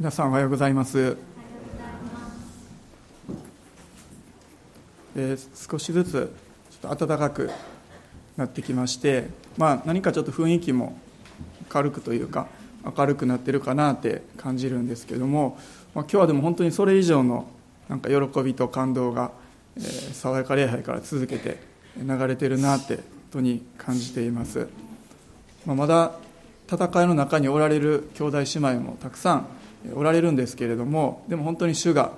皆さんおはようございます、えー少しずつちょっと暖かくなってきまして、まあ、何かちょっと雰囲気も軽くというか明るくなってるかなって感じるんですけども、まあ、今日はでも本当にそれ以上のなんか喜びと感動が、えー爽やか礼拝から続けて流れてるなって本当に感じています、まあ、まだ戦いの中におられる兄弟姉妹もたくさんおられるんですけれどもでも本当に主が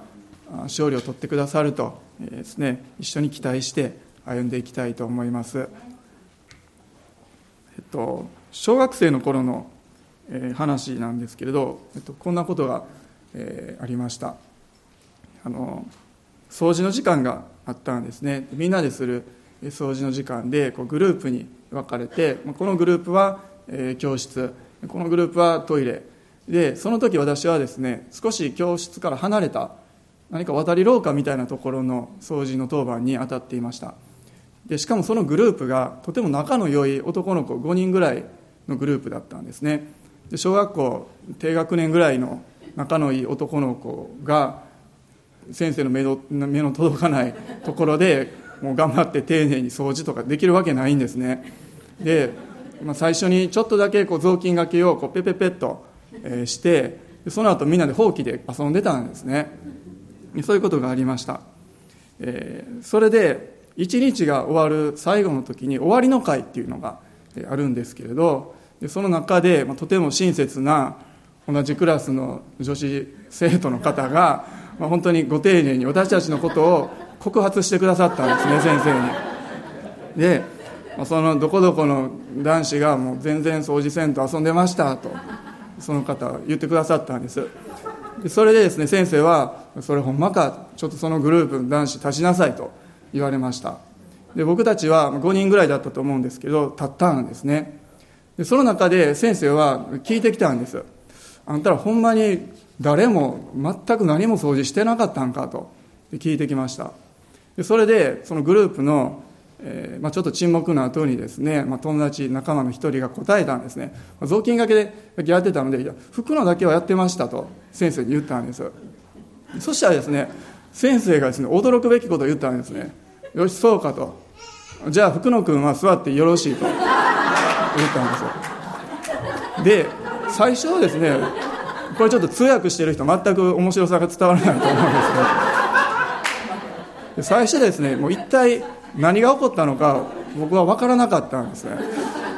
勝利を取ってくださると、ですね、一緒に期待して歩んでいきたいと思います、えっと、小学生の頃の、話なんですけれど、えっと、こんなことが、えーありました。あの掃除の時間があったんですね。みんなでする掃除の時間でこうグループに分かれてこのグループは、教室このグループはトイレでその時私はですね少し教室から離れた何か渡り廊下みたいなところの掃除の当番に当たっていました。でしかもそのグループがとても仲の良い男の子5人ぐらいのグループだったんですね。で小学校低学年ぐらいの仲のいい男の子が先生の目の目の届かないところでもう頑張って丁寧に掃除とかできるわけないんですね。で、まあ、最初にちょっとだけこう雑巾がけをこうペペペッと、えしてその後みんなでほうきで遊んでたんですね。そういうことがありました、えそれで一日が終わる最後の時に終わりの会っていうのがあるんですけれどその中で、ま、とても親切な同じクラスの女子生徒の方が、まあ、本当にご丁寧に私たちのことを告発してくださったんですね先生に。で、そのどこどこの男子がもう全然掃除せんと遊んでましたと。その方言ってくださったんです。でそれでですね先生は「それほんまかちょっとそのグループの男子立ちなさい」と言われました。で僕たちは5人ぐらいだったと思うんですけど立ったんですね。でその中で先生は聞いてきたんです。あんたらほんまに誰も全く何も掃除してなかったんかと聞いてきました。でそれでそのグループの、えーまあ、ちょっと沈黙の後にですね、まあ、友達仲間の一人が答えたんですね。まあ雑巾がけでやってたのでいや服のだけはやってましたと先生に言ったんです。そしたらですね先生がですね驚くべきことを言ったんですね。よしそうかと。じゃあ福野君は座ってよろしいと。言ったんですよ。で最初はですねこれちょっと通訳してる人全く面白さが伝わらないと思うんですけど。最初ですねもう一体何が起こったのか僕は分からなかったんですね。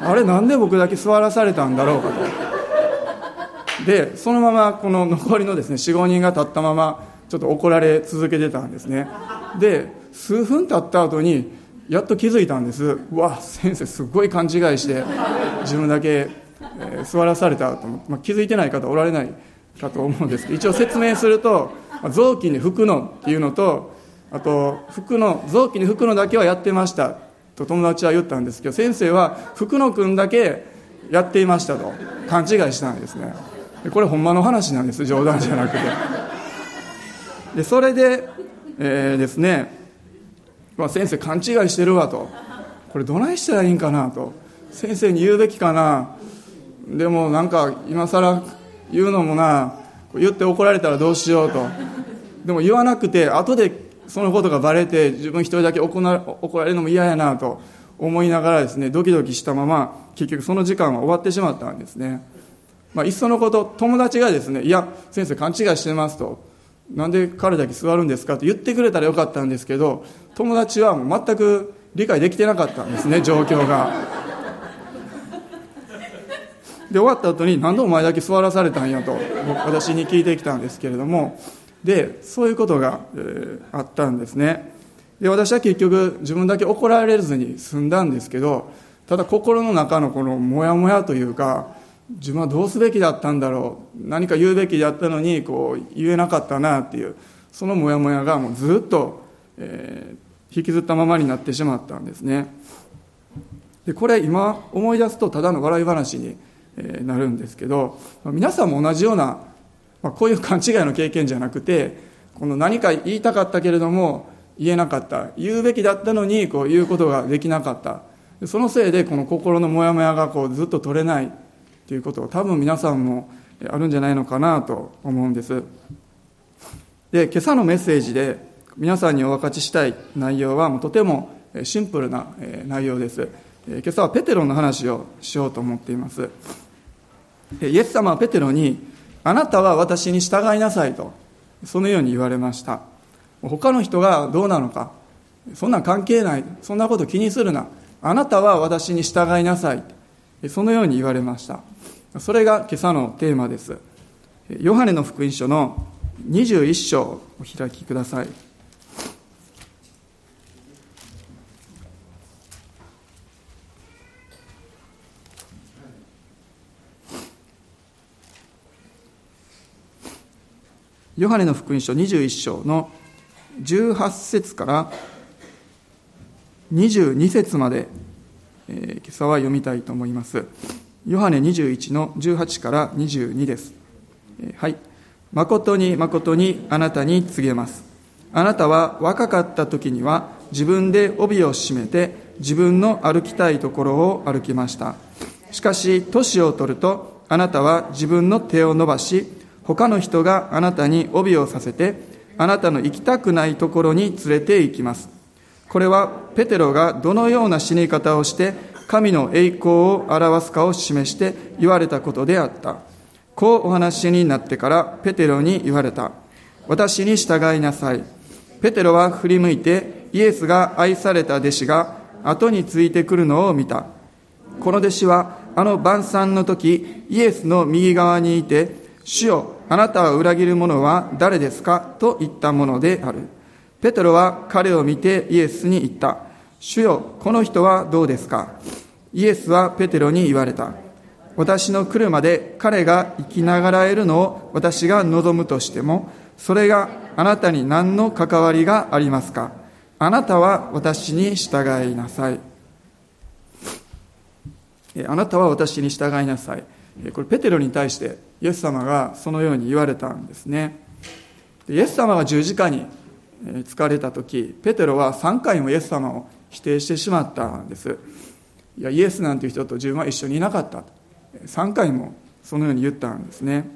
あれなんで僕だけ座らされたんだろうかと。でそのままこの残りのですね45人が立ったままちょっと怒られ続けてたんですね。で数分経った後にやっと気づいたんです。うわ先生すごい勘違いして自分だけ、えー座らされたと思って、まあ、気づいてない方おられないかと思うんですけど一応説明するとまあ雑巾に拭くのっていうのとあと服の雑巾に拭くのだけはやってました。と友達は言ったんですけど先生は福野君だけやっていましたと。勘違いしたんですね。これほんまの話なんです。冗談じゃなくて。でそれで、えーですね、まあ、先生勘違いしてるわと。これどないしたらいいんかなと。先生に言うべきかな。でもなんか今更言うのもな。言って怒られたらどうしようと。でも言わなくて後でそのことがバレて自分一人だけ怒られるのも嫌やなと思いながらですねドキドキしたまま結局その時間は終わってしまったんですね、まあ、いっそのこと友達がですねいや先生勘違いしてますと。なんで彼だけ座るんですかと言ってくれたらよかったんですけど友達はもう全く理解できてなかったんですね状況が。で終わった後に何でお前だけ座らされたんやと私に聞いてきたんですけれどもでそういうことが、えーあったんですね。で私は結局自分だけ怒られずに済んだんですけどただ心の中のこのモヤモヤというか自分はどうすべきだったんだろう。何か言うべきだったのにこう言えなかったなっていうそのモヤモヤがもうずっと、えー引きずったままになってしまったんですね。でこれ今思い出すとただの笑い話になるんですけど皆さんも同じような、まあ、こういう勘違いの経験じゃなくてこの何か言いたかったけれども言えなかった。言うべきだったのにこう言うことができなかった。そのせいでこの心のモヤモヤがこうずっと取れない。ということを多分皆さんもあるんじゃないのかなと思うんです。で今朝のメッセージで皆さんにお分かちしたい内容はもうとてもシンプルな内容です。今朝はペテロの話をしようと思っています。イエス様はペテロにあなたは私に従いなさいとそのように言われました。他の人がどうなのかそんな関係ないそんなこと気にするな。あなたは私に従いなさい。そのように言われました。それが今朝のテーマです。ヨハネの福音書の21章お開きください。ヨハネの福音書21章の18節から22節まで、えー、今朝は読みたいと思います。ヨハネ21の18から22です。えー、はい。誠に誠にあなたに告げます。あなたは若かった時には自分で帯を締めて自分の歩きたいところを歩きました。しかし、年を取るとあなたは自分の手を伸ばし、他の人があなたに帯をさせて、あなたの行きたくないところに連れて行きます。これはペテロがどのような死に方をして神の栄光を表すかを示して言われたことであった。こうお話になってからペテロに言われた。私に従いなさい。ペテロは振り向いてイエスが愛された弟子が後についてくるのを見た。この弟子はあの晩餐の時イエスの右側にいて主よあなたは裏切る者は誰ですか？と言ったものである。ペテロは彼を見てイエスに言った。主よ、この人はどうですか？イエスはペテロに言われた。私の来るまで彼が生きながらえるのを私が望むとしても、それがあなたに何の関わりがありますか？あなたは私に従いなさい。あなたは私に従いなさい。これペテロに対してイエス様がそのように言われたんですね。イエス様が十字架に疲れた時ペテロは3回もイエス様を否定してしまったんです。いやイエスなんていう人と自分は一緒にいなかった。3回もそのように言ったんですね。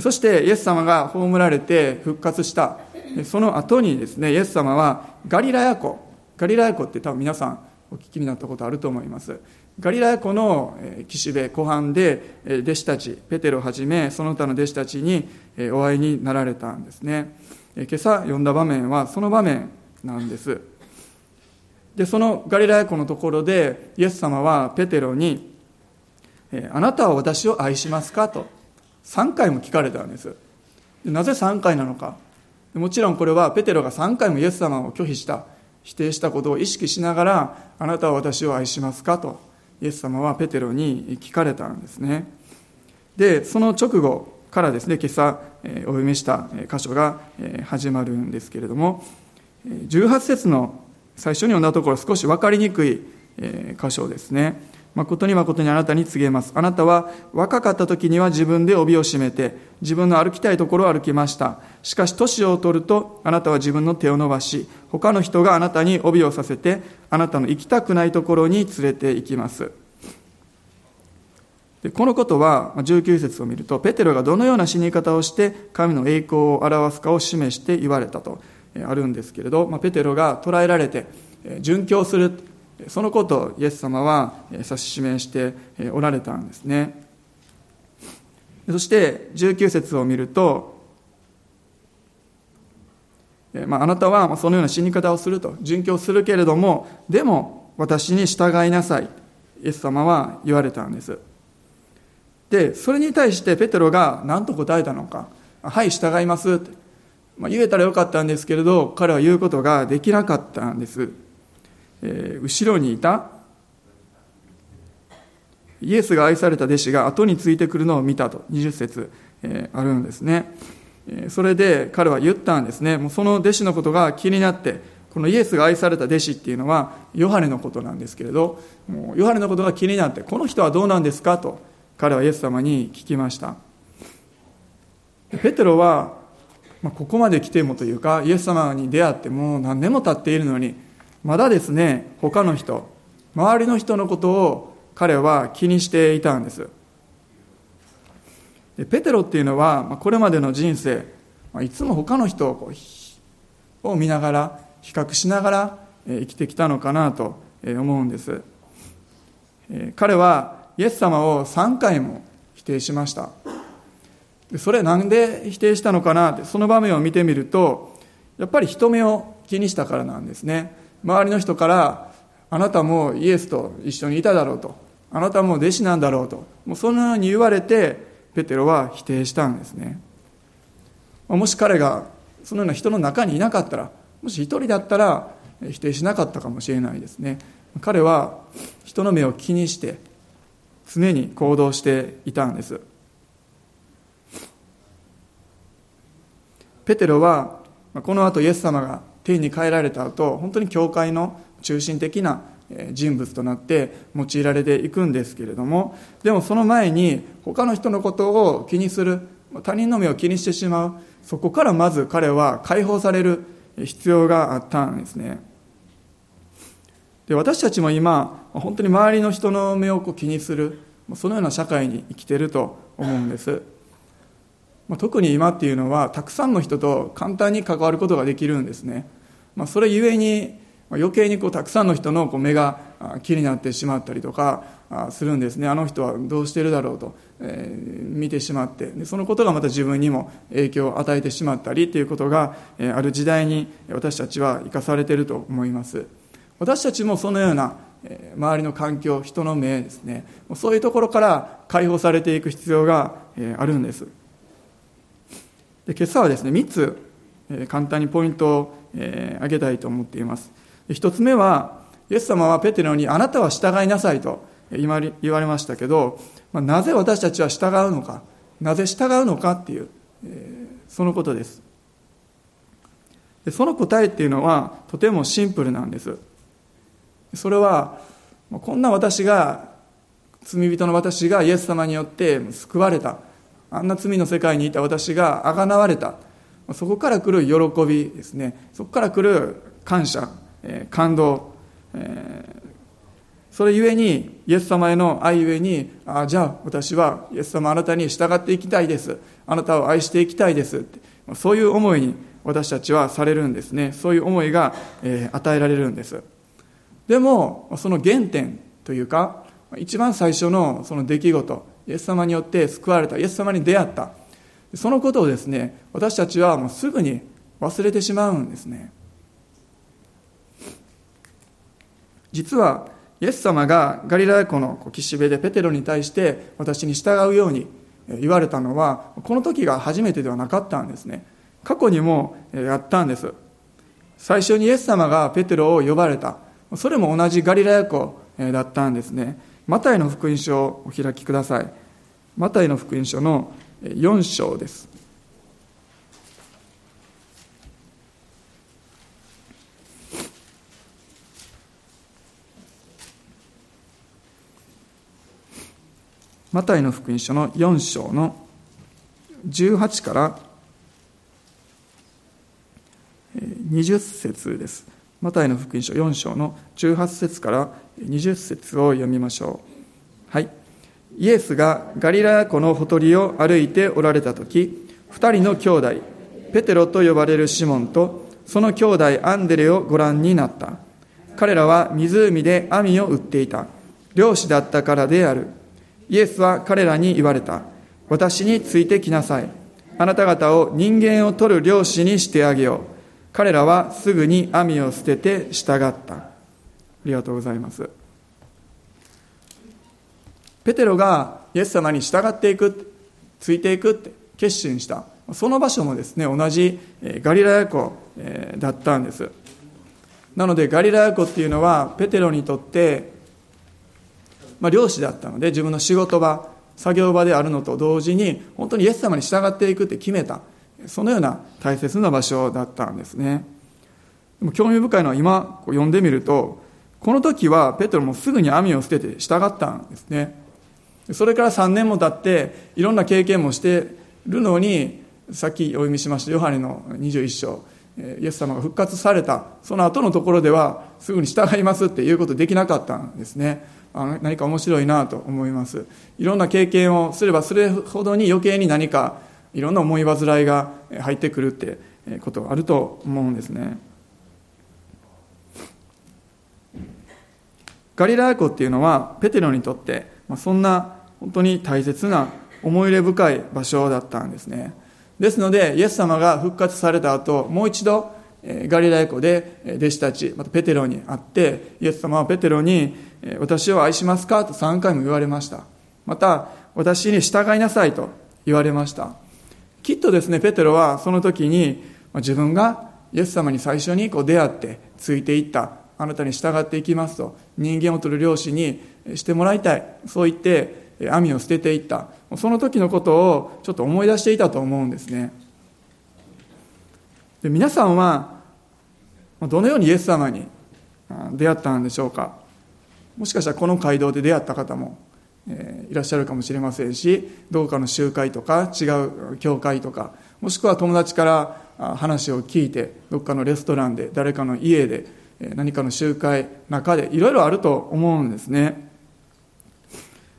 そしてイエス様が葬られて復活した。その後にですねイエス様はガリラヤ湖。ガリラヤ湖って多分皆さんお聞きになったことあると思います。ガリラヤ湖の岸辺湖畔で弟子たちペテロをはじめその他の弟子たちにお会いになられたんですね今朝読んだ場面はその場面なんですでそのガリラヤ湖のところでイエス様はペテロに「あなたは私を愛しますか?」と3回も聞かれたんですなぜ3回なのか？もちろんこれはペテロが3回もイエス様を拒否した否定したことを意識しながら「あなたは私を愛しますか?」とイエス様はペテロに聞かれたんですね。でその直後からですね今朝お読みした箇所が始まるんですけれども18節の最初に読んだところ少し分かりにくい箇所ですね。誠に誠にあなたに告げます。あなたは若かった時には自分で帯を締めて、自分の歩きたいところを歩きました。しかし年を取ると、あなたは自分の手を伸ばし、他の人があなたに帯をさせて、あなたの行きたくないところに連れて行きます。でこのことは、19節を見ると、ペテロがどのような死に方をして、神の栄光を表すかを示して言われたとあるんですけれど、ペテロが捕らえられて、殉教するそのことをイエス様は指し示しておられたんですね。そして19節を見ると、まあ、あなたはそのような死に方をすると殉教するけれどもでも私に従いなさいイエス様は言われたんです。でそれに対してペテロが何と答えたのか「はい従います」って、まあ、言えたらよかったんですけれど彼は言うことができなかったんです。え、後ろにいたイエスが愛された弟子が後についてくるのを見たと20節、え、あるんですね、え、それで彼は言ったんですね。もうその弟子のことが気になってこのイエスが愛された弟子っていうのはヨハネのことなんですけれどもうヨハネのことが気になってこの人はどうなんですかと彼はイエス様に聞きました。ペテロは、ま、ここまで来てもというかイエス様に出会ってもう何年も経っているのにまだですね他の人周りの人のことを彼は気にしていたんです。でペテロっていうのはこれまでの人生いつも他の人をを見ながら比較しながら生きてきたのかなと思うんです。彼はイエス様を3回も否定しました。それなんで否定したのかなってその場面を見てみるとやっぱり人目を気にしたからなんですね。周りの人からあなたもイエスと一緒にいただろうと。あなたも弟子なんだろうと。もうそのように言われてペテロは否定したんですね。もし彼がそのような人の中にいなかったらもし一人だったら否定しなかったかもしれないですね。彼は人の目を気にして常に行動していたんです。ペテロはこの後イエス様が天に帰られた後本当に教会の中心的な人物となって用いられていくんですけれどもでもその前に他の人のことを気にする他人の目を気にしてしまうそこからまず彼は解放される必要があったんですね。で私たちも今本当に周りの人の目をこう気にするそのような社会に生きてると思うんです、特に今っていうのはたくさんの人と簡単に関わることができるんですね、まあ、それゆえに余計にこうたくさんの人のこう目が気になってしまったりとかするんですね。あの人はどうしてるだろうと、えー、見てしまって。でそのことがまた自分にも影響を与えてしまったりということが、えある時代に私たちは生かされていると思います。私たちもそのようなえ周りの環境人の目ですね。そういうところから解放されていく必要がえあるんです。で今朝はですね3つ、え簡単にポイントを、え挙げたいと思っています。で1つ目はイエス様はペテロにあなたは従いなさいと言われましたけど、ま、なぜ私たちは従うのかなぜ従うのかっていう、そのことです。でその答えっていうのはとてもシンプルなんです。それはこんな私が罪人の私がイエス様によって救われた。あんな罪の世界にいた私があがなわれた。そこから来る喜びですね。そこから来る感謝、えー、感動、えー、それゆえにイエス様への愛ゆえにあじゃあ私はイエス様あなたに従っていきたいです。あなたを愛していきたいです。そういう思いに私たちはされるんですね。そういう思いが、えー、与えられるんです。でもその原点というか一番最初のその出来事イエス様によって救われたイエス様に出会ったそのことをですね私たちはもうすぐに忘れてしまうんですね。実はイエス様がガリラヤ湖の岸辺でペテロに対して私に従うように言われたのはこの時が初めてではなかったんですね。過去にもやったんです。最初にイエス様がペテロを呼ばれた。それも同じガリラヤ湖だったんですね。マタイの福音書をお開きください。マタイの福音書の4章です。マタイの福音書の4章の18から20節です。マタイの福音書4章の18節から20節を読みましょう。イエスがガリラヤ湖のほとりを歩いておられた時、二人の兄弟、ペテロと呼ばれるシモンと、その兄弟アンデレをご覧になった。彼らは湖で網を売っていた。漁師だったからである。イエスは彼らに言われた。私についてきなさい。あなた方を人間を取る漁師にしてあげよう。彼らはすぐに網を捨てて従った。ありがとうございます。ペテロがイエス様に従っていく、ついていくって決心した。その場所もですね、同じガリラヤ湖だったんです。なのでガリラヤ湖っていうのはペテロにとって、まあ、漁師だったので自分の仕事場、作業場であるのと同時に本当にイエス様に従っていくって決めた。そのような大切な場所だったんですね。でも興味深いのは今読んでみると、この時はペテロもすぐに網を捨てて従ったんですね。それから3年も経っていろんな経験もしてるのにさっきお読みしましたヨハネの21章イエス様が復活されたその後のところではすぐに従いますっていうことできなかったんですね。あ何か面白いなと思います。いろんな経験をすればするほどに余計に何かいろんな思い煩いが入ってくるってことがあると思うんですね。ガリラヤ湖っていうのはペテロにとってそんな本当に大切な思い入れ深い場所だったんですね。ですのでイエス様が復活された後もう一度ガリラヤ湖で弟子たちまたペテロに会ってイエス様はペテロに「私を愛しますか?」と3回も言われました。また「私に従いなさい」と言われました。きっとですねペテロはその時に自分がイエス様に最初にこう出会ってついていった。あなたに従っていきますと人間を取る漁師にしてもらいたい。そう言って網を捨てていった。その時のことをちょっと思い出していたと思うんですね。で皆さんはどのようにイエス様に出会ったんでしょうか。もしかしたらこの街道で出会った方もいらっしゃるかもしれませんしどこかの集会とか違う教会とかもしくは友達から話を聞いてどっかのレストランで誰かの家で何かの集会中でいろいろあると思うんですね。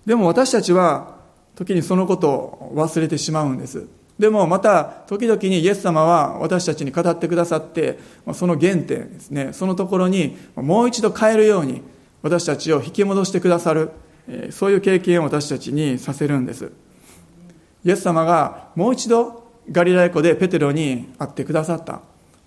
でも私たちは時にそのことを忘れてしまうんです。でもまた時々にイエス様は私たちに語ってくださってその原点ですね。そのところにもう一度変えるように私たちを引き戻してくださるそういう経験を私たちにさせるんです。イエス様がもう一度ガリラヤ湖でペテロに会ってくださった。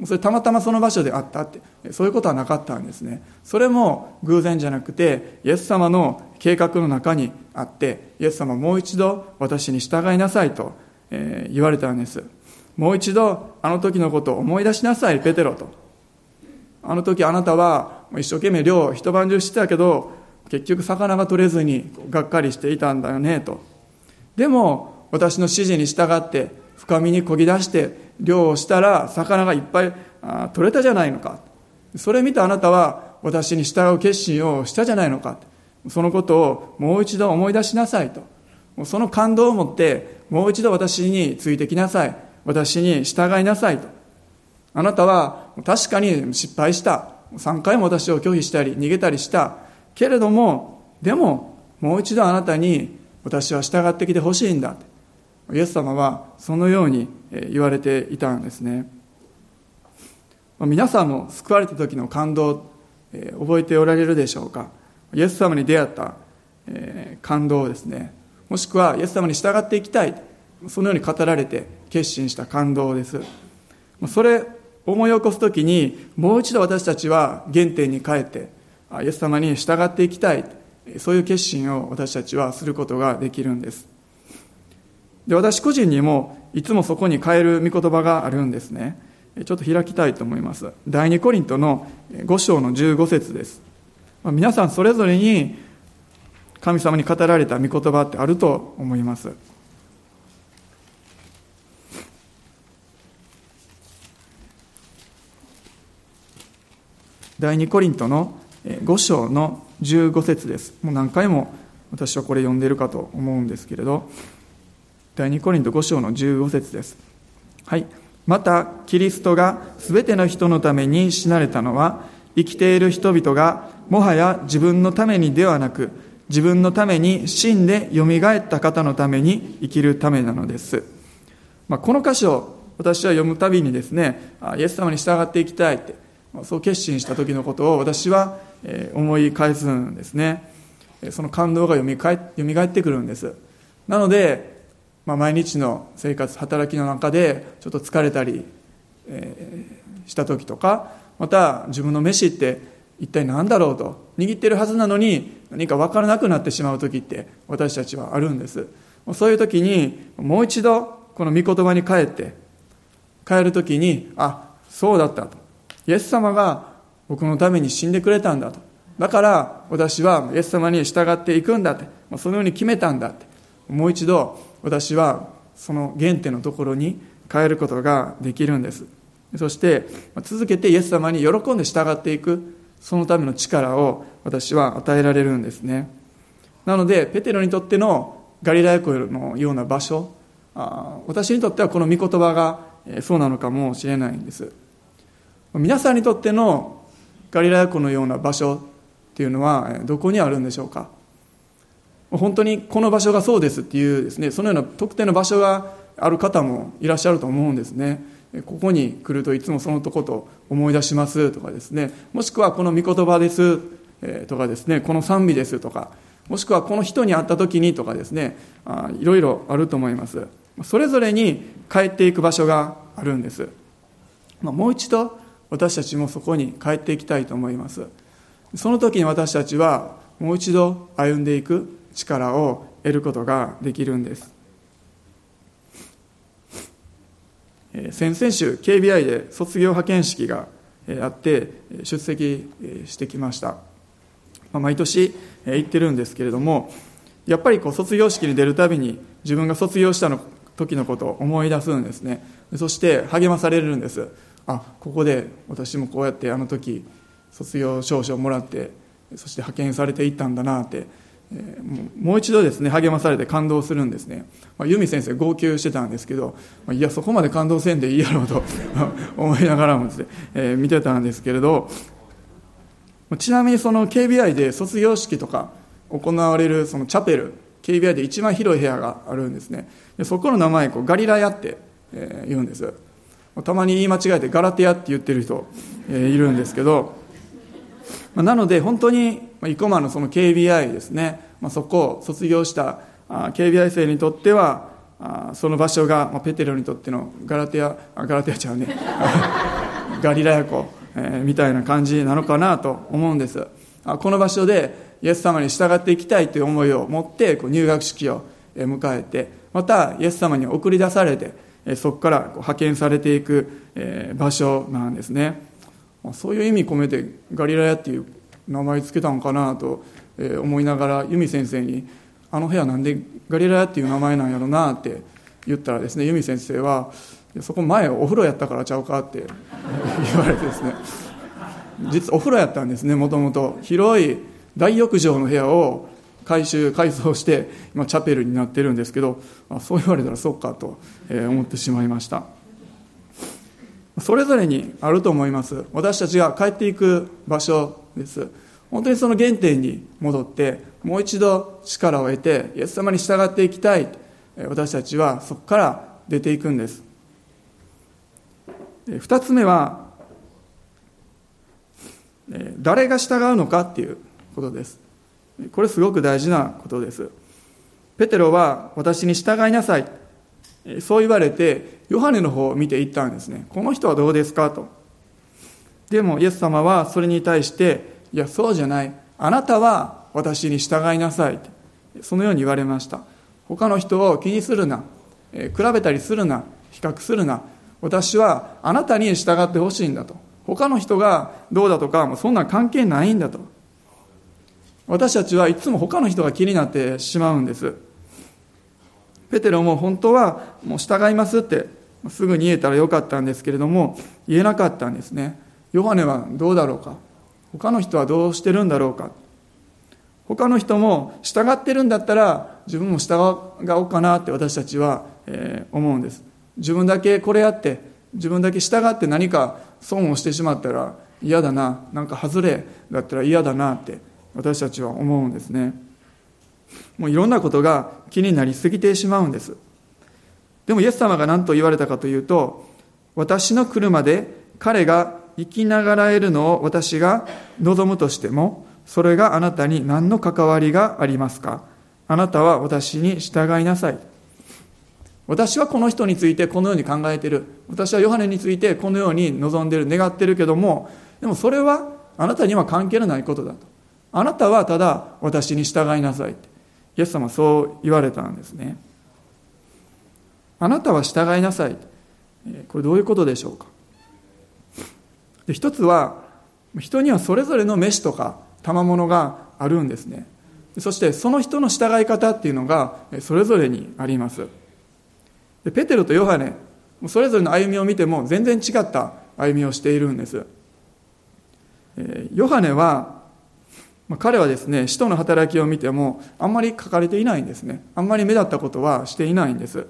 それたまたまその場所で会ったって。そういうことはなかったんですね。それも偶然じゃなくてイエス様の計画の中にあってイエス様もう一度私に従いなさいとえ、言われたんです。もう一度あの時のことを思い出しなさいペテロと。あの時あなたは一生懸命漁を一晩中してたけど結局魚が取れずにがっかりしていたんだよねと。でも私の指示に従って深みにこぎ出して漁をしたら魚がいっぱい取れたじゃないのか。それ見たあなたは私に従う決心をしたじゃないのか。そのことをもう一度思い出しなさいと。その感動を持ってもう一度私についてきなさい。私に従いなさいと。あなたは確かに失敗した。3回も私を拒否したり逃げたりした。けれどもでももう一度あなたに私は従ってきてほしいんだ。イエス様はそのように言われていたんですね。皆さんも救われた時の感動覚えておられるでしょうか？イエス様に出会った感動ですね。もしくはイエス様に従っていきたいそのように語られて決心した感動です。それ思い起こす時にもう一度私たちは原点に帰ってイエス様に従っていきたいそういう決心を私たちはすることができるんです。で私個人にもいつもそこに変える御言葉があるんですね。ちょっと開きたいと思います。第二コリントの5章の15節です。まあ皆さんそれぞれに神様に語られた御言葉ってあると思います。第2コリントの5章の15節です。もう何回も私はこれ読んでるかと思うんですけれど。第2コリント5章の15節ですはいまたキリストがすべての人のために死なれたのは生きている人々がもはや自分のためにではなく自分のために死んでよみがえった方のために生きるためなのです。まあ、この箇所、私は読むたびにですね、イエス様に従っていきたいって、そう決心した時のことを私は思い返すんですね。その感動がよみがえってくるんです。なので、まあ、毎日の生活、働きの中でちょっと疲れたり、えー、した時とか、また自分の飯って一体何だろうと握ってるはずなのに何か分からなくなってしまう時って私たちはあるんです。そういう時にもう一度この御言葉に帰って帰る時にあそうだったと。イエス様が僕のために死んでくれたんだと。だから私はイエス様に従っていくんだってそのように決めたんだって。もう一度私はその原点のところに変えることができるんです。そして続けてイエス様に喜んで従っていくそのための力を私は与えられるんですね。なのでペテロにとってのガリラヤ湖のような場所私にとってはこの御言葉がそうなのかもしれないんです。皆さんにとってのガリラヤ湖のような場所っていうのはどこにあるんでしょうか？本当にこの場所がそうですっていうですねそのような特定の場所がある方もいらっしゃると思うんですね。ここに来るといつもそのとこと思い出しますとかですね。もしくはこの御言葉ですとかですね。この賛美ですとか。もしくはこの人に会った時にとかですね。いろいろあると思います。それぞれに帰っていく場所があるんです、まあ、もう一度私たちもそこに帰っていきたいと思います。その時に私たちはもう一度歩んでいく。力を得ることができるんです。先々週 KBI で卒業派遣式があって出席してきました。毎年行ってるんですけれどもやっぱりこう卒業式に出るたびに自分が卒業したの時のことを思い出すんですね。そして励まされるんです。あここで私もこうやってあの時卒業証書をもらってそして派遣されていったんだなってえもう一度ですね励まされて感動するんですね、まあ、由美先生号泣してたんですけど、まあ、いやそこまで感動せんでいいやろうと 思いながらもですね、えー、見てたんですけれどちなみにその KBI で卒業式とか行われるそのチャペル KBI で一番広い部屋があるんですね。でそこの名前こうガリラヤって、えー、言うんです。たまに言い間違えてガラテヤって言ってる人、えー、いるんですけどまなので本当に生駒のその KBI ですね、ま、そこを卒業した KBI 生にとってはその場所が、ま、ペテロにとってのガラテアガラテアちゃうね。ガリラヤ湖、え、みたいな感じなのかなと思うんです。この場所でイエス様に従っていきたいという思いを持ってこう入学式を迎えてまたイエス様に送り出されてそこから派遣されていく場所なんですね。まそういう意味込めてガリラヤっていう名前つけたのかなと思いながら由美先生に「あの部屋なんでガリラヤっていう名前なんやろな」って言ったらですね由美先生は「そこ前お風呂やったからちゃうか」って 言われてですね。実お風呂やったんですねもともと。広い大浴場の部屋を改修改装して今チャペルになってるんですけどそう言われたらそっかと思ってしまいました。それぞれにあると思います。私たちが帰っていく場所です。本当にその原点に戻ってもう一度力を得てイエス様に従っていきたい。私たちはそこから出ていくんです。二つ目は誰が従うのかっていうことです。これすごく大事なことです。ペテロは私に従いなさい。そう言われてヨハネの方を見ていったんですね。この人はどうですかと。でもイエス様はそれに対していやそうじゃない。あなたは私に従いなさいそのように言われました。他の人を気にするな。比べたりするな。比較するな。私はあなたに従ってほしいんだと。他の人がどうだとかもうそんな関係ないんだと。私たちはいつも他の人が気になってしまうんです。ペテロも本当はもう従いますってすぐに言えたらよかったんですけれども言えなかったんですね。ヨハネはどうだろうか？他の人はどうしてるんだろうか？他の人も従ってるんだったら自分も従おうかなって私たちは、え思うんです。自分だけこれやって自分だけ従って何か損をしてしまったら嫌だな。なんか外れだったら嫌だなって私たちは思うんですね。もういろんなことが気になりすぎてしまうんです。でもイエス様が何と言われたかというと私の来るまで彼が生きながらえるのを私が望むとしてもそれがあなたに何の関わりがありますか？あなたは私に従いなさい。私はこの人についてこのように考えている。私はヨハネについてこのように望んでいる。願っているけどもでもそれはあなたには関係のないことだと。あなたはただ私に従いなさいイエス様はそう言われたんですね。あなたは従いなさい。これどういうことでしょうか？で一つは人にはそれぞれの飯とか賜物があるんですね。そしてその人の従い方っていうのがそれぞれにあります。でペテロとヨハネそれぞれの歩みを見ても全然違った歩みをしているんです。ヨハネはま、彼はですね使徒の働きを見てもあんまり書かれていないんですね。あんまり目立ったことはしていないんです。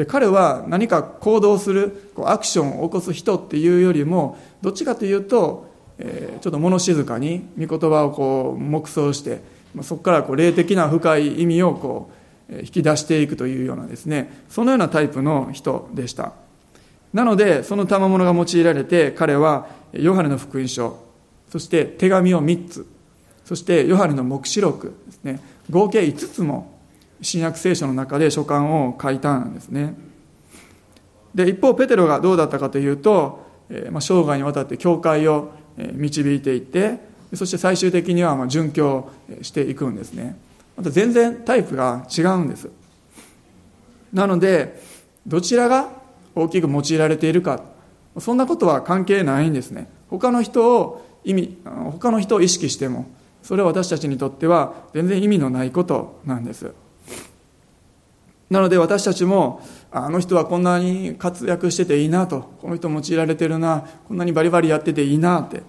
で彼は何か行動するこうアクションを起こす人っていうよりもどっちかというとえちょっと物静かに御言葉をこう黙想してまそこからこう霊的な深い意味をこう引き出していくというようなですねそのようなタイプの人でした。なのでその賜物が用いられて彼はヨハネの福音書そして手紙を3つそしてヨハネの黙示録ですね合計5つも新約聖書の中で書簡を書いたんですね。で一方ペテロがどうだったかというと、えまあ、生涯にわたって教会を導いていってそして最終的にはまあ殉教していくんですね。また全然タイプが違うんです。なのでどちらが大きく用いられているかそんなことは関係ないんですね。他の人を意味他の人を意識してもそれは私たちにとっては全然意味のないことなんです。なので私たちもあの人はこんなに活躍してていいなとこの人用いられてるなこんなにバリバリやってていいなって、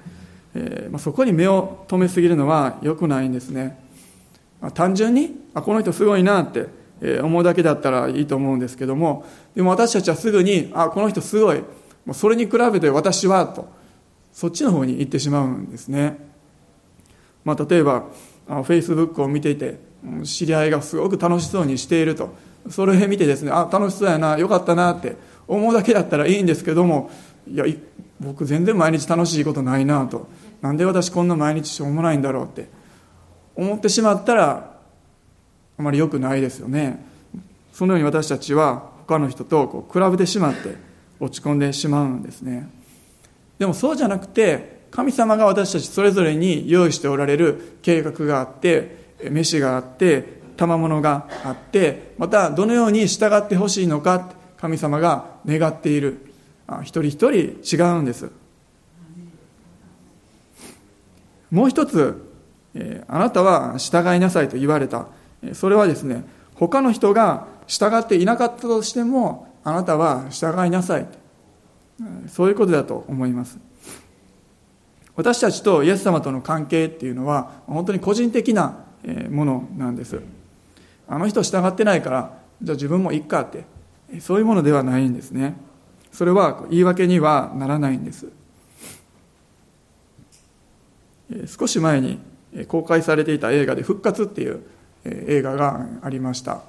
えーまあ、そこに目を留めすぎるのは良くないんですね、まあ、単純にあこの人すごいなってえ思うだけだったらいいと思うんですけどもでも私たちはすぐにあこの人すごいもうそれに比べて私はとそっちの方に行ってしまうんですね、まあ、例えばフェイスブックを見ていて知り合いがすごく楽しそうにしているとそれを見てですねあ楽しそうやなよかったなって思うだけだったらいいんですけどもいや僕全然毎日楽しいことないなと。なんで私こんな毎日しょうもないんだろうって思ってしまったらあまり良くないですよね。そのように私たちは他の人とこう比べてしまって落ち込んでしまうんですね。でもそうじゃなくて神様が私たちそれぞれに用意しておられる計画があって飯があって賜物があってまたどのように従ってほしいのか神様が願っている一人一人違うんです。もう一つえあなたは従いなさいと言われた。それはですね他の人が従っていなかったとしてもあなたは従いなさい。そういうことだと思います。私たちとイエス様との関係っていうのは本当に個人的なものなんです。あの人従ってないからじゃあ自分もいっかってそういうものではないんですね。それは言い訳にはならないんです。少し前に公開されていた映画で「復活」っていう映画がありました。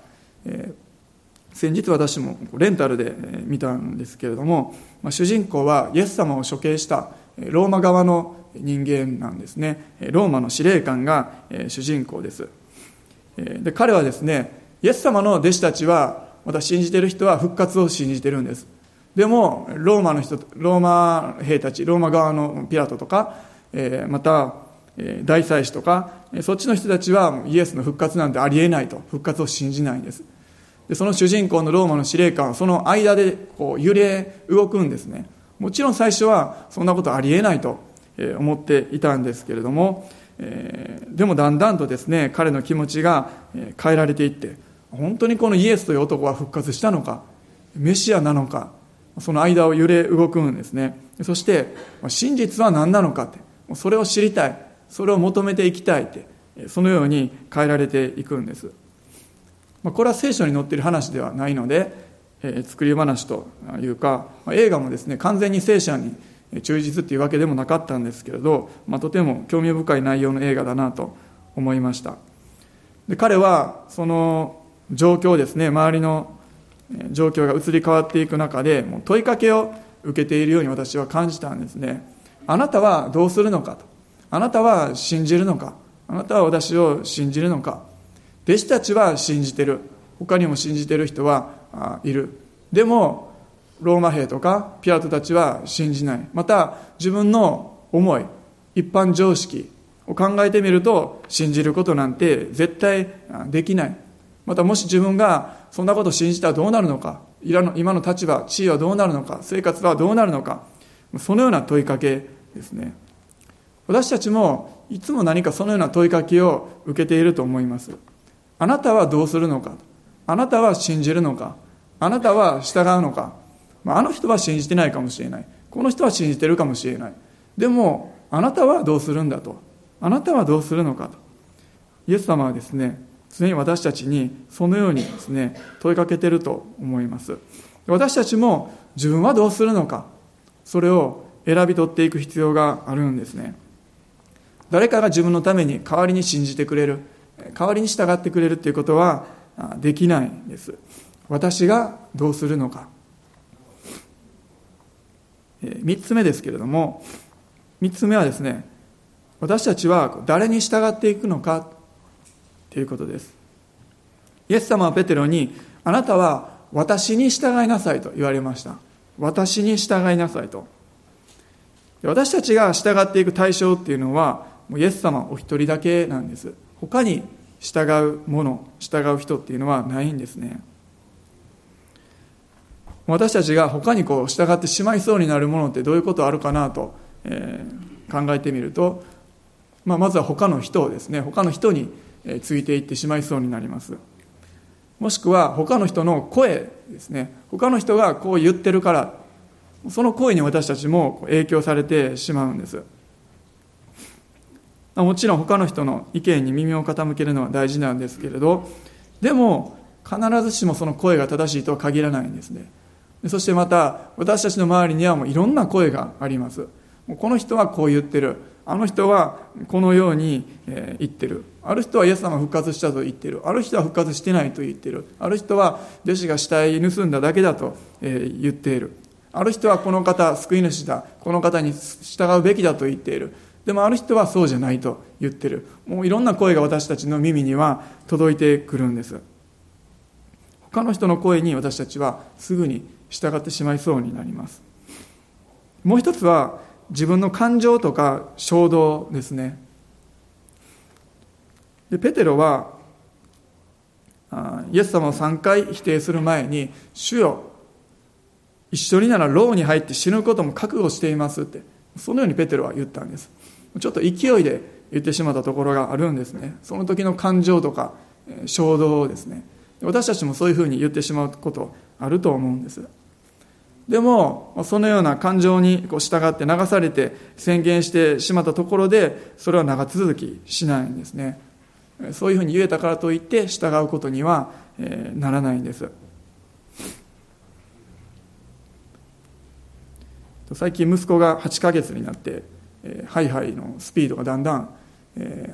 先日私もレンタルで見たんですけれども主人公はイエス様を処刑したローマ側の人間なんですね。ローマの司令官が主人公です。で彼はですねイエス様の弟子たちはまた信じている人は復活を信じてるんです。でもローマの人ローマ兵たちローマ側のピラトとか、また大祭司とかそっちの人たちはイエスの復活なんてありえないと復活を信じないんです。でその主人公のローマの司令官はその間でこう揺れ動くんですね。もちろん最初はそんなことありえないと思っていたんですけれどもえー、でもだんだんとですね彼の気持ちが変えられていって本当にこのイエスという男は復活したのかメシアなのかその間を揺れ動くんですね。そして真実は何なのかってそれを知りたいそれを求めていきたいってそのように変えられていくんです。これは聖書に載っている話ではないので、え作り話というか映画もですね完全に聖書に忠実っていうわけでもなかったんですけれど、まあ、とても興味深い内容の映画だなと思いました。で彼はその状況ですね周りの状況が移り変わっていく中でもう問いかけを受けているように私は感じたんですね。あなたはどうするのかと。あなたは信じるのか。あなたは私を信じるのか。弟子たちは信じてる。他にも信じてる人はいる。でもローマ兵とかピラトたちは信じない。また自分の思い一般常識を考えてみると信じることなんて絶対できない。またもし自分がそんなことを信じたらどうなるのか今の立場地位はどうなるのか生活はどうなるのかそのような問いかけですね。私たちもいつも何かそのような問いかけを受けていると思います。あなたはどうするのかあなたは信じるのかあなたは従うのかまあ、あの人は信じてないかもしれない。この人は信じてるかもしれない。でもあなたはどうするんだと。あなたはどうするのかと。イエス様はですね常に私たちにそのようにですね問いかけてると思います。私たちも自分はどうするのか。それを選び取っていく必要があるんですね。誰かが自分のために代わりに信じてくれる代わりに従ってくれるっていうことはできないんです。私がどうするのか。3つ目ですけれども3つ目はですね私たちは誰に従っていくのかということです。イエス様はペテロにあなたは私に従いなさいと言われました。私に従いなさいと。私たちが従っていく対象っていうのはもうイエス様お一人だけなんです。他に従うもの従う人っていうのはないんですね。私たちが他にこう従ってしまいそうになるものってどういうことあるかなと、えー、考えてみると、まあ、まずは他の人をですね他の人についていってしまいそうになります。もしくは他の人の声ですね他の人がこう言ってるからその声に私たちも影響されてしまうんです。もちろん他の人の意見に耳を傾けるのは大事なんですけれどでも必ずしもその声が正しいとは限らないんですね。そしてまた私たちの周りにはもういろんな声があります。この人はこう言ってる。あの人はこのように言ってる。ある人はイエス様が復活したと言ってる。ある人は復活してないと言ってる。ある人は弟子が死体盗んだだけだと言っている。ある人はこの方救い主だ。この方に従うべきだと言っている。でもある人はそうじゃないと言ってる。もういろんな声が私たちの耳には届いてくるんです。他の人の声に私たちはすぐに従ってしまいそうになります。もう一つは自分の感情とか衝動ですね。でペテロはイエス様を3回否定する前に「主よ一緒になら牢に入って死ぬことも覚悟しています」ってそのようにペテロは言ったんです。ちょっと勢いで言ってしまったところがあるんですね。その時の感情とか衝動をですね。私たちもそういうふうに言ってしまうことあると思うんです。でもそのような感情にこう従って流されて宣言してしまったところでそれは長続きしないんですね。そういうふうに言えたからといって従うことにはならないんです。最近息子が8ヶ月になってハイハイのスピードがだんだん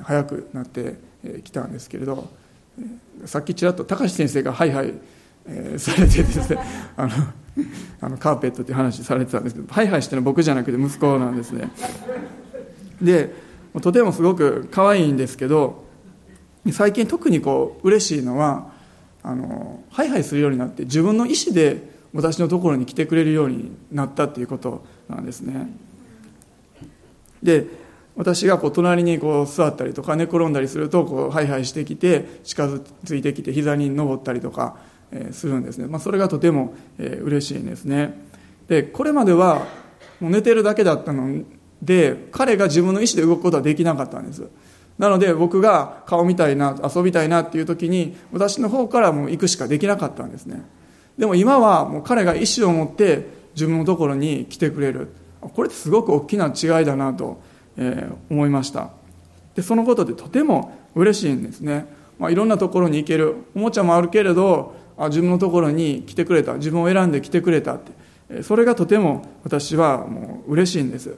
速くなってきたんですけれどさっきちらっと高橋先生がハイハイされてですねあの あのカーペットっていう話されてたんですけどハイハイしてるの僕じゃなくて息子なんですね。でとてもすごく可愛いんですけど最近特にこう嬉しいのはあのハイハイするようになって自分の意思で私のところに来てくれるようになったっていうことなんですね。で私がこう隣にこう座ったりとか寝転んだりするとこうハイハイしてきて近づいてきて膝に登ったりとかするんですね、まあ、それがとても嬉しいんですね。でこれまではもう寝てるだけだったので彼が自分の意思で動くことはできなかったんです。なので僕が顔見たいな遊びたいなっていう時に私の方からもう行くしかできなかったんですね。でも今はもう彼が意思を持って自分のところに来てくれる。これってすごく大きな違いだなと、思いました。でそのことでとても嬉しいんですね、まあ、いろんなところに行ける。おもちゃもあるけれど自分のところに来てくれた。自分を選んで来てくれたって。それがとても私はもう嬉しいんです。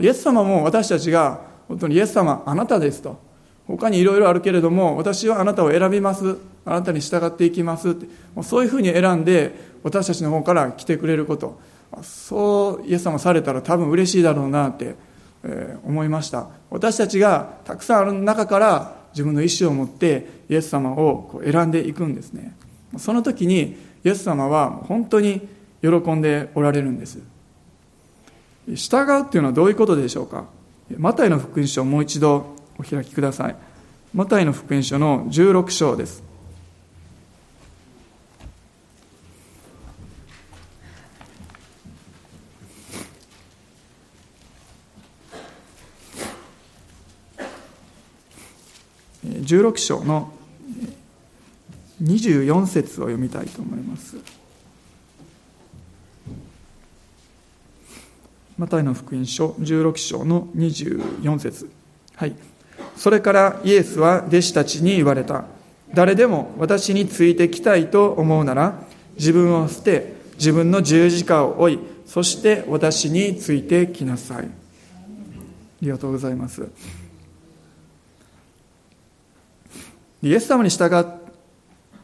イエス様も私たちが本当にイエス様あなたですと。他にいろいろあるけれども私はあなたを選びます。あなたに従っていきますって。そういうふうに選んで私たちの方から来てくれること。そうイエス様されたら多分嬉しいだろうなって、え思いました。私たちがたくさんある中から自分の意思を持ってイエス様を選んでいくんですね。その時にイエス様は本当に喜んでおられるんです。従うっていうのはどういうことでしょうか？マタイの福音書をもう一度お開きください。マタイの福音書の16章です。16章の24節を読みたいと思います。マタイの福音書16章の24節。はい。それからイエスは弟子たちに言われた。誰でも私についてきたいと思うなら自分を捨て自分の十字架を追いそして私についてきなさい。ありがとうございます。イエス様に従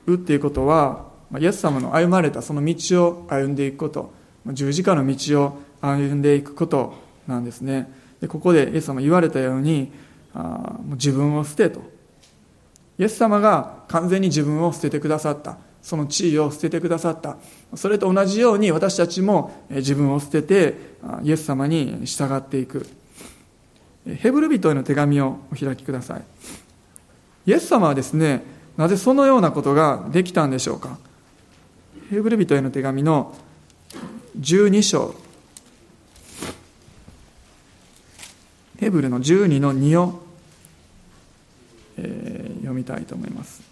うっていうことはイエス様の歩まれたその道を歩んでいくこと十字架の道を歩んでいくことなんですね。でここでイエス様言われたようにあもう自分を捨てと。イエス様が完全に自分を捨ててくださった。その地位を捨ててくださった。それと同じように私たちも自分を捨ててイエス様に従っていく。ヘブル人への手紙をお開きください。イエス様はですねなぜそのようなことができたんでしょうか？ヘブル人への手紙の12章。ヘブルの12の2を、えー、読みたいと思います。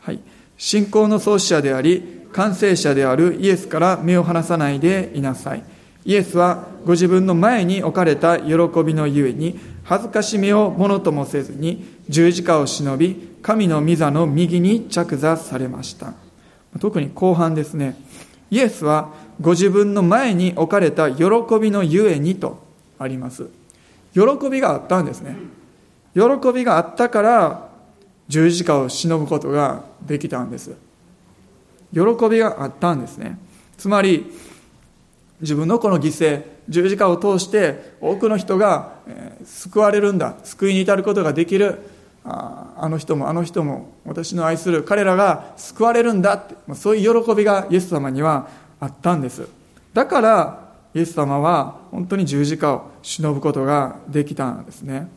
はい。信仰の創始者であり完成者であるイエスから目を離さないでいなさい。イエスはご自分の前に置かれた喜びのゆえに恥ずかしめをものともせずに十字架を忍び神の御座の右に着座されました。特に後半ですね。イエスはご自分の前に置かれた喜びのゆえにとあります。喜びがあったんですね。喜びがあったから十字架を忍ぶことができたんです。喜びがあったんですね。つまり自分のこの犠牲十字架を通して多くの人が救われるんだ救いに至ることができるあの人もあの人も私の愛する彼らが救われるんだってそういう喜びがイエス様にはあったんです。だからイエス様は本当に十字架を忍ぶことができたんですね。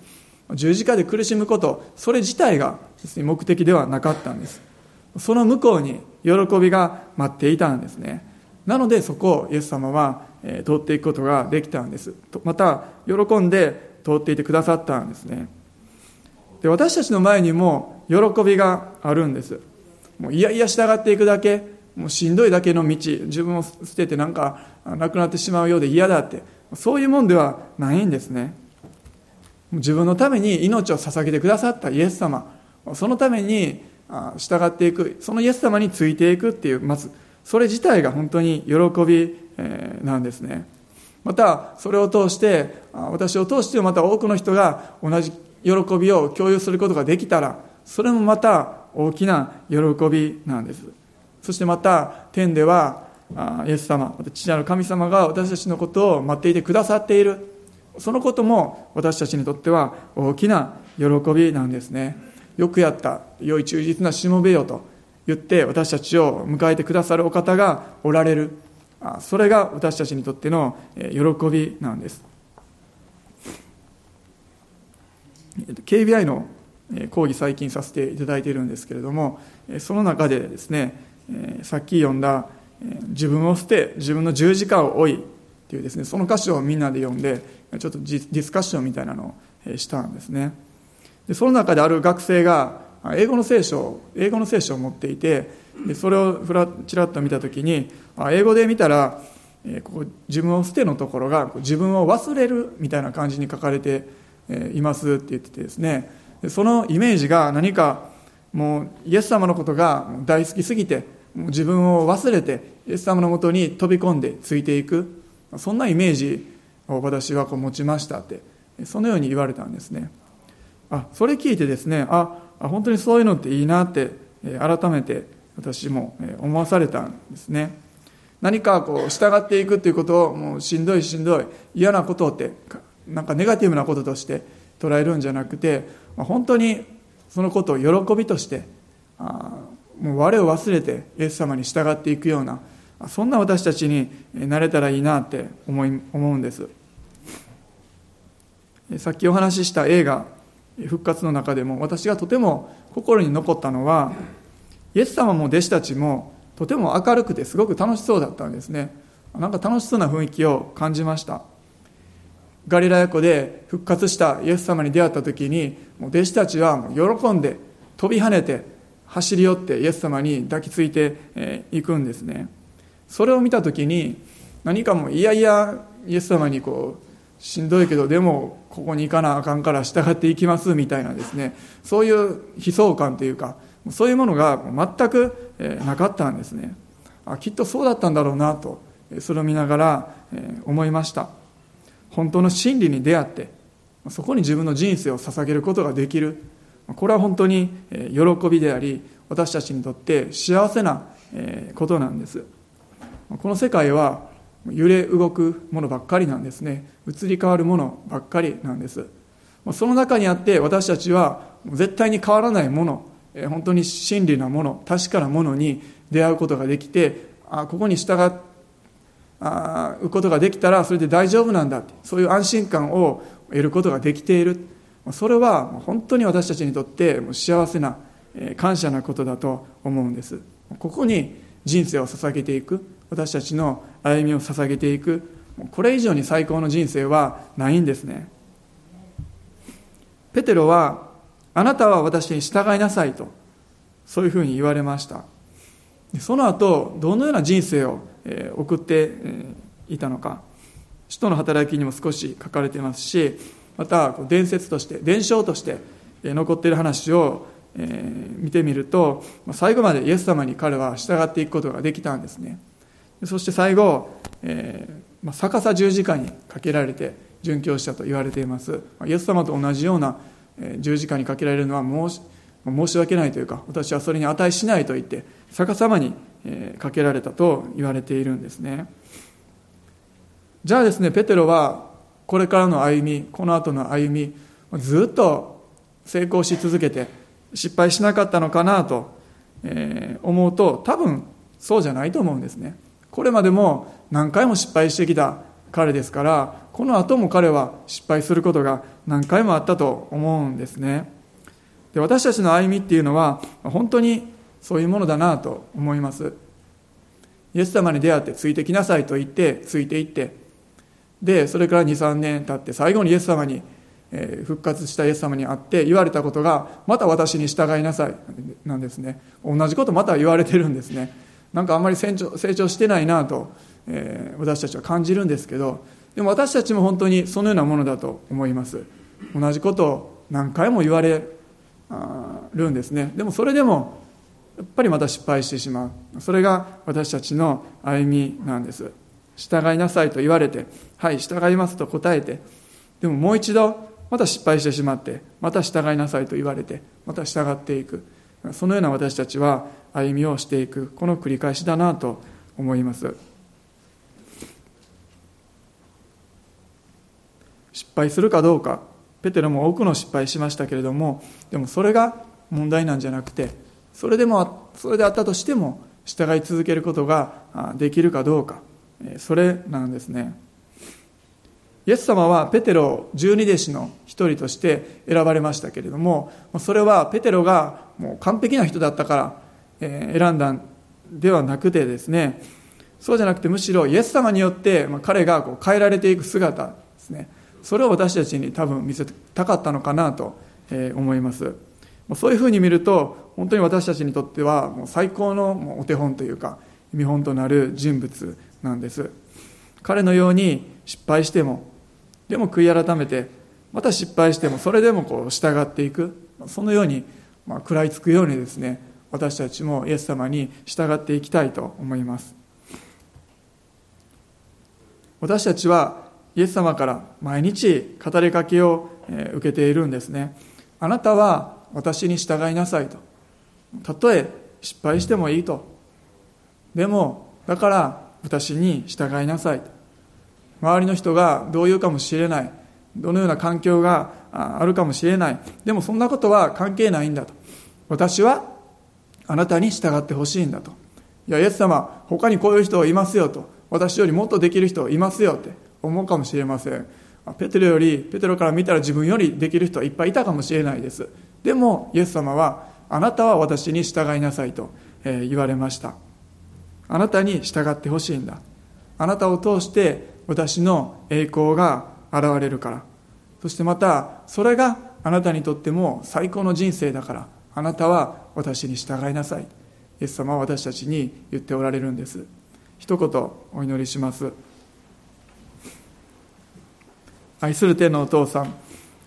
十字架で苦しむことそれ自体がですね目的ではなかったんです。その向こうに喜びが待っていたんですね。なのでそこをイエス様は通っていくことができたんです。また喜んで通っていてくださったんですね。で私たちの前にも喜びがあるんです。もういやいや従っていくだけもうしんどいだけの道自分を捨ててなんかなくなってしまうようで嫌だってそういうもんではないんですね。自分のために命を捧げてくださったイエス様そのために従っていくそのイエス様についていくっていうまずそれ自体が本当に喜びなんですね。またそれを通して私を通してまた多くの人が同じ喜びを共有することができたらそれもまた大きな喜びなんです。そしてまた天ではイエス様また父なる神様が私たちのことを待っていてくださっている。そのことも私たちにとっては大きな喜びなんですね。よくやった良い忠実なしもべよと言って私たちを迎えてくださるお方がおられる。それが私たちにとっての喜びなんです。KBI の講義最近させていただいているんですけれどもその中でですねさっき読んだ自分を捨て自分の十字架を追いっていうですねその箇所をみんなで読んでちょっとディスカッションみたいなのをしたんですね。でその中である学生が英語の聖書英語の聖書を持っていてでそれをふらちらっと見た時に英語で見たらここ自分を捨てのところが自分を忘れるみたいな感じに書かれていますって言っててですね。そのイメージが何かもうイエス様のことが大好きすぎて自分を忘れてイエス様のもとに飛び込んでついていく。そんなイメージを私はこう持ちましたってそのように言われたんですね。あそれ聞いてですねあ本当にそういうのっていいなって改めて私も思わされたんですね。何かこう従っていくっていうことをもうしんどいしんどい嫌なことってなんかネガティブなこととして捉えるんじゃなくて本当にそのことを喜びとしてあもう我を忘れてイエス様に従っていくようなそんな私たちになれたらいいなって思い思うんです。さっきお話しした映画「復活」の中でも私がとても心に残ったのはイエス様も弟子たちもとても明るくてすごく楽しそうだったんですね。なんか楽しそうな雰囲気を感じました。ガリラヤ湖で復活したイエス様に出会った時にもう弟子たちは喜んで飛び跳ねて走り寄ってイエス様に抱きついていくんですね。それを見た時に何かもういやいやイエス様にこうしんどいけどでもここに行かなあかんから従っていきますみたいなですね。そういう悲壮感というかそういうものが全くなかったんですね。あきっとそうだったんだろうなとそれを見ながら思いました。本当の真理に出会ってそこに自分の人生を捧げることができる。これは本当に喜びであり私たちにとって幸せなことなんです。この世界は揺れ動くものばっかりなんですね。移り変わるものばっかりなんです。その中にあって私たちは絶対に変わらないもの本当に真理なもの確かなものに出会うことができてあここに従っうことができたらそれで大丈夫なんだそういう安心感を得ることができている。それは本当に私たちにとって幸せな感謝なことだと思うんです。ここに人生を捧げていく。私たちの歩みを捧げていく。これ以上に最高の人生はないんですね。ペテロはあなたは私に従いなさいとそういうふうに言われました。その後どのような人生を送っていたのか。使徒の働きにも少し書かれていますしまた伝説として伝承として残っている話を見てみると最後までイエス様に彼は従っていくことができたんですね。そして最後、えー、逆さ十字架にかけられて殉教したと言われています。イエス様と同じような十字架にかけられるのは申し申し訳ないというか私はそれに値しないと言って逆さまにかけられたと言われているんですね。じゃあですねペテロはこれからの歩みこの後の歩みずっと成功し続けて失敗しなかったのかなと思うと多分そうじゃないと思うんですね。これまでも何回も失敗してきた彼ですからこの後も彼は失敗することが何回もあったと思うんですね。で私たちの歩みっていうのは本当にそういうものだなと思います。イエス様に出会ってついてきなさいと言ってついていってでそれから23年経って最後にイエス様にえ復活したイエス様に会って言われたことがまた私に従いなさいなんですね。同じことまた言われてるんですね。なんかあんまり成長成長してないなと、えー、私たちは感じるんですけどでも私たちも本当にそのようなものだと思います。同じことを何回も言われるんですねでもそれでもやっぱりまた失敗してしまうそれが私たちの歩みなんです従いなさいと言われてはい従いますと答えてでももう一度また失敗してしまってまた従いなさいと言われてまた従っていくそのような私たちは歩みをしていくこの繰り返しだなと思います失敗するかどうかペテロも多くの失敗しましたけれどもでもそれが問題なんじゃなくてそれでもそれであったとしても従い続けることができるかどうか。それなんですね。イエス様はペテロを十二弟子の一人として選ばれましたけれどもそれはペテロがもう完璧な人だったから選んだんではなくてですねそうじゃなくてむしろイエス様によって彼がこう変えられていく姿ですね。それを私たちに多分見せたかったのかなと思います。そういうふうに見ると本当に私たちにとってはもう最高のお手本というか見本となる人物なんです。彼のように失敗してもでも悔い改めてまた失敗してもそれでもこう従っていくそのように、まあ、食らいつくようにですね私たちもイエス様に従っていきたいと思います。私たちはイエス様から毎日語りかけを受けているんですね。あなたは私に従いなさいと。たとえ失敗してもいいと。でもだから私に従いなさいと。周りの人がどう言うかもしれない。どのような環境があるかもしれない。でもそんなことは関係ないんだと。私はあなたに従ってほしいんだと。いや、イエス様、他にこういう人いますよと。私よりもっとできる人いますよって。思うかもしれません。ペテロより、ペテロから見たら自分よりできる人はいっぱいいたかもしれないです。でも、イエス様は、あなたは私に従いなさいと言われました。あなたに従ってほしいんだ。あなたを通して私の栄光が現れるから。そしてまた、それがあなたにとっても最高の人生だから。あなたは私に従いなさいイエス様は私たちに言っておられるんです一言お祈りします愛する天のお父さん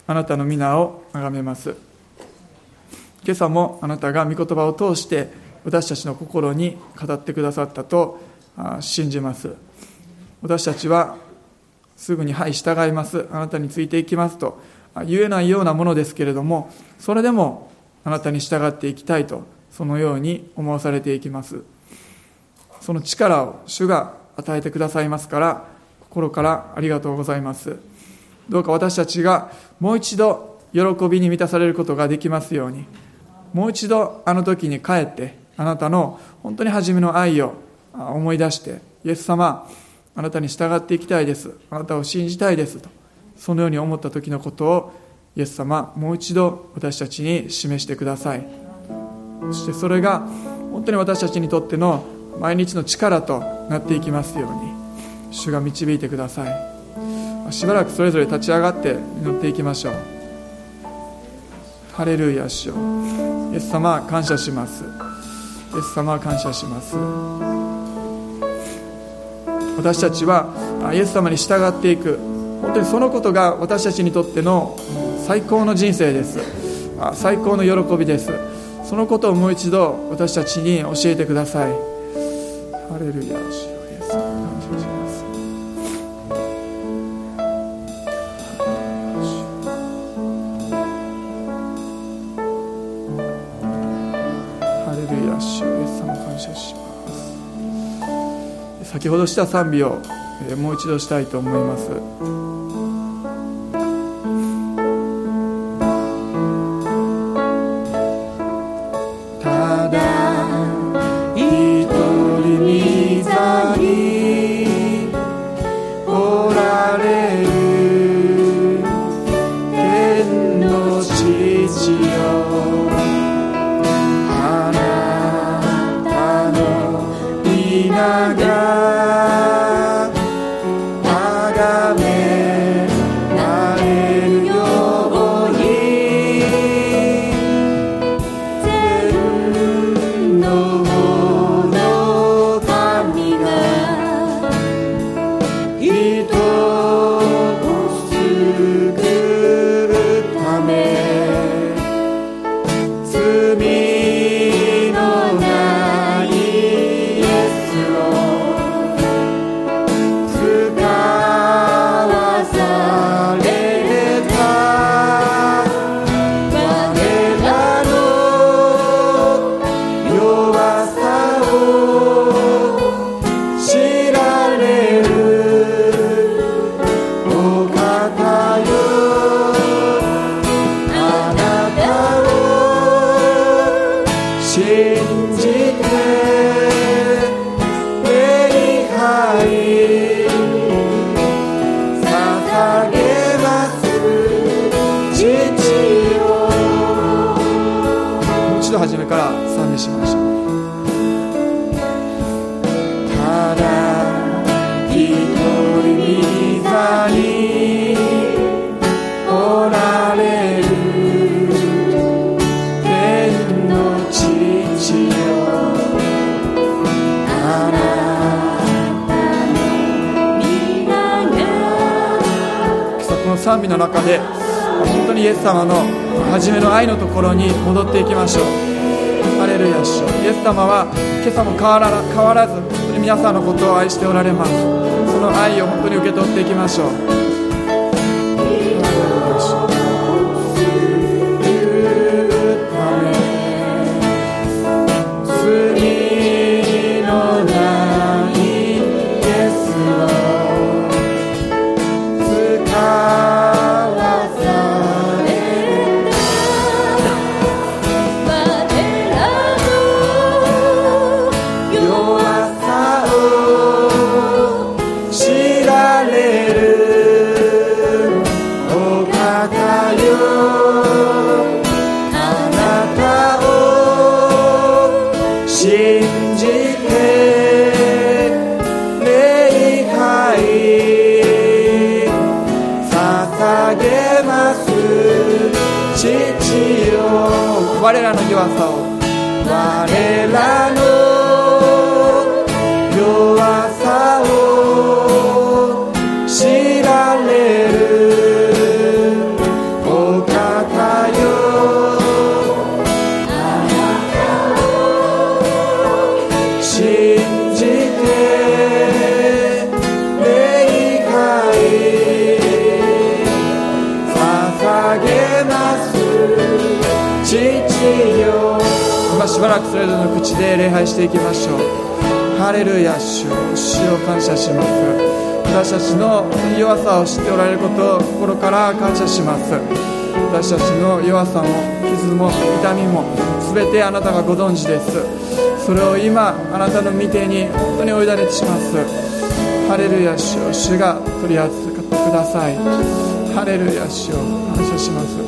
あなたの皆を崇めます。今朝もあなたが御言葉を通して私たちの心に語ってくださったと信じます。私たちはすぐに「はい従います。あなたについていきます」と言えないようなものですけれどもそれでもあなたに従っていきたいとそのように思わされていきます。その力を主が与えてくださいますから心からありがとうございます。どうか私たちがもう一度喜びに満たされることができますように。もう一度あの時に帰ってあなたの本当に初めの愛を思い出してイエス様あなたに従っていきたいです。あなたを信じたいですとそのように思った時のことをイエス様もう一度私たちに示してください。そしてそれが本当に私たちにとっての毎日の力となっていきますように主が導いてください。しばらくそれぞれ立ち上がって祈っていきましょう。ハレルヤ主よ。イエス様感謝します。イエス様感謝します。私たちはイエス様に従っていく。本当にそのことが私たちにとっての最高の人生です。最高の喜びです。そのことをもう一度私たちに教えてください。ハレルヤ先ほどした賛美をもう一度したいと思います。の中で本当にイエス様の初めの愛のところに戻っていきましょう。ハレルヤ主イエス様は今朝も変わら変わらず本当に皆さんのことを愛しておられます。その愛を本当に受け取っていきましょう。我らの弱さを。我らで礼拝していきましょう。ハレルヤ主を主を感謝します。私たちの弱さを知っておられることを心から感謝します。私たちの弱さも傷も痛みも全てあなたがご存知です。それを今あなたの御手に本当にお委ねします。ハレルヤ主を主が取り扱ってください。ハレルヤ主を感謝します。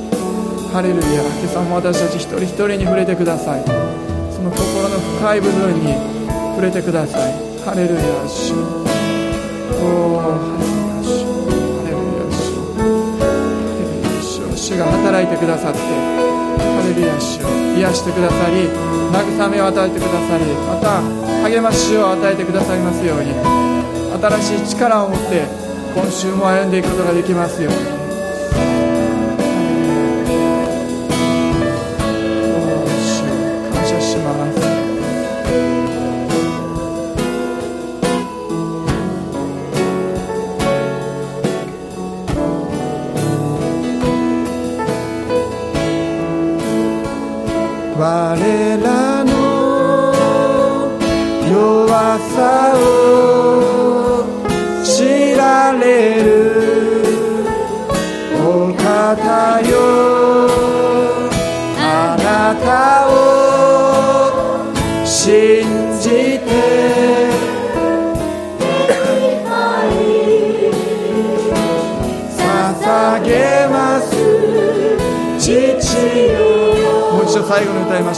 ハレルヤ今朝も私たち一人一人に触れてください。その心の深い部分に触れてください。ハレルヤ主。おハレルヤ主ハレルヤ主。ハレルヤ主。主が働いてくださって。ハレルヤ主を癒してくださり慰めを与えてくださりまた励ましを与えてくださいますように。新しい力を持って今週も歩んでいくことができますように。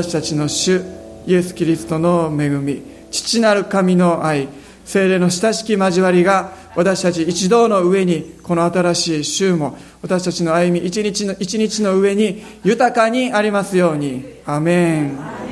私たちの主イエス・キリストの恵み父なる神の愛精霊の親しき交わりが私たち一同の上にこの新しい週も私たちの歩み一日の一日の上に豊かにありますように。アメン。